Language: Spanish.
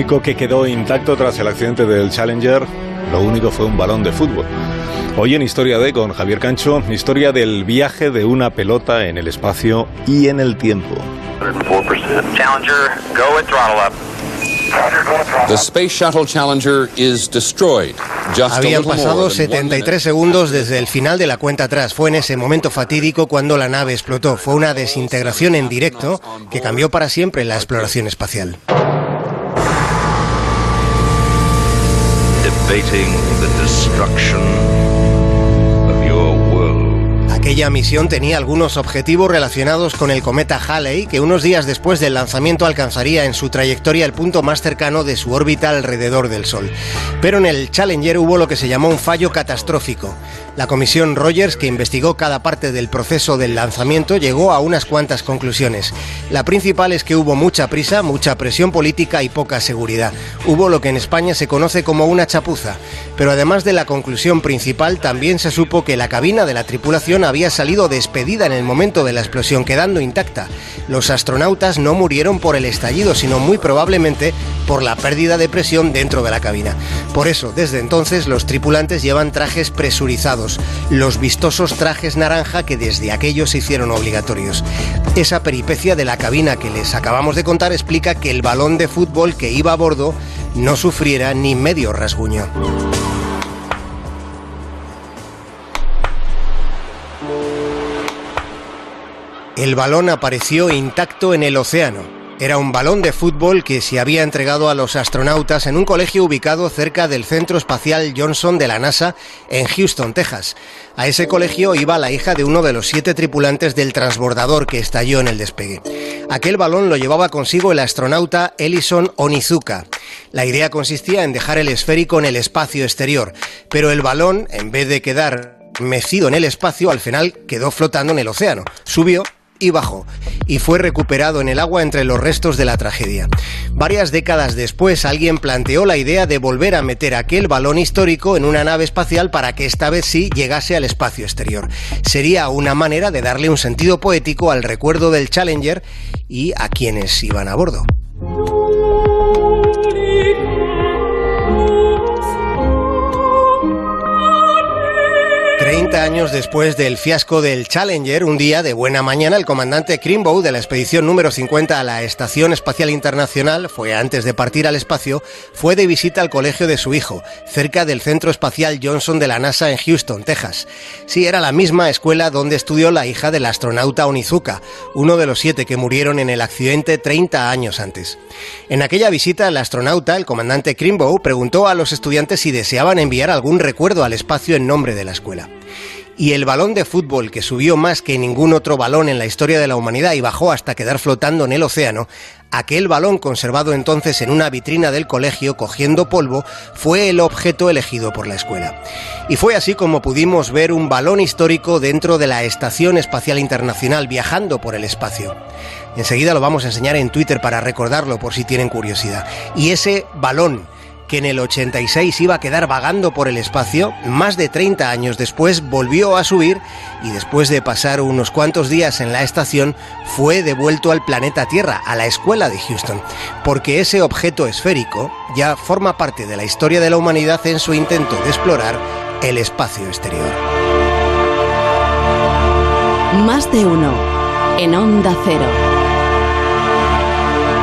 único que quedó intacto tras el accidente del Challenger, lo único fue un balón de fútbol. Hoy en Historia de con Javier Cancho, historia del viaje de una pelota en el espacio y en el tiempo. Challenger, go at throttle up. The Space Shuttle Challenger is destroyed. Habían pasado 73 segundos desde el final de la cuenta atrás. Fue en ese momento fatídico cuando la nave explotó. Fue una desintegración en directo que cambió para siempre la exploración espacial. Debating the destruction Aquella misión tenía algunos objetivos relacionados con el cometa Halley, que unos días después del lanzamiento alcanzaría en su trayectoria el punto más cercano de su órbita alrededor del Sol. Pero en el Challenger hubo lo que se llamó un fallo catastrófico. La comisión Rogers, que investigó cada parte del proceso del lanzamiento, llegó a unas cuantas conclusiones. La principal es que hubo mucha prisa, mucha presión política y poca seguridad. Hubo lo que en España se conoce como una chapuza. Pero además de la conclusión principal, también se supo que la cabina de la tripulación salido despedida en el momento de la explosión, quedando intacta. Los astronautas no murieron por el estallido, sino muy probablemente por la pérdida de presión dentro de la cabina. Por eso, desde entonces, los tripulantes llevan trajes presurizados, los vistosos trajes naranja que desde aquellos se hicieron obligatorios. Esa peripecia de la cabina que les acabamos de contar explica que el balón de fútbol que iba a bordo no sufriera ni medio rasguño. El balón apareció intacto en el océano. Era un balón de fútbol que se había entregado a los astronautas en un colegio ubicado cerca del Centro Espacial Johnson de la NASA en Houston, Texas. A ese colegio iba la hija de uno de los siete tripulantes del transbordador que estalló en el despegue. Aquel balón lo llevaba consigo el astronauta Ellison Onizuka. La idea consistía en dejar el esférico en el espacio exterior, pero el balón, en vez de quedar mecido en el espacio, al final quedó flotando en el océano. Subió y bajó, y fue recuperado en el agua entre los restos de la tragedia. Varias décadas después, alguien planteó la idea de volver a meter aquel balón histórico en una nave espacial para que esta vez sí llegase al espacio exterior. Sería una manera de darle un sentido poético al recuerdo del Challenger y a quienes iban a bordo. 30 años después del fiasco del Challenger, un día de buena mañana, el comandante Crimbow de la expedición número 50 a la Estación Espacial Internacional, fue antes de partir al espacio, fue de visita al colegio de su hijo, cerca del Centro Espacial Johnson de la NASA en Houston, Texas. Sí, era la misma escuela donde estudió la hija del astronauta Onizuka, uno de los siete que murieron en el accidente 30 años antes. En aquella visita, el astronauta, el comandante Crimbow, preguntó a los estudiantes si deseaban enviar algún recuerdo al espacio en nombre de la escuela y el balón de fútbol que subió más que ningún otro balón en la historia de la humanidad y bajó hasta quedar flotando en el océano, aquel balón conservado entonces en una vitrina del colegio cogiendo polvo fue el objeto elegido por la escuela. Y fue así como pudimos ver un balón histórico dentro de la Estación Espacial Internacional viajando por el espacio. Enseguida lo vamos a enseñar en Twitter para recordarlo por si tienen curiosidad. Y ese balón que en el 86 iba a quedar vagando por el espacio, más de 30 años después volvió a subir y después de pasar unos cuantos días en la estación fue devuelto al planeta Tierra, a la escuela de Houston, porque ese objeto esférico ya forma parte de la historia de la humanidad en su intento de explorar el espacio exterior. Más de uno en onda cero.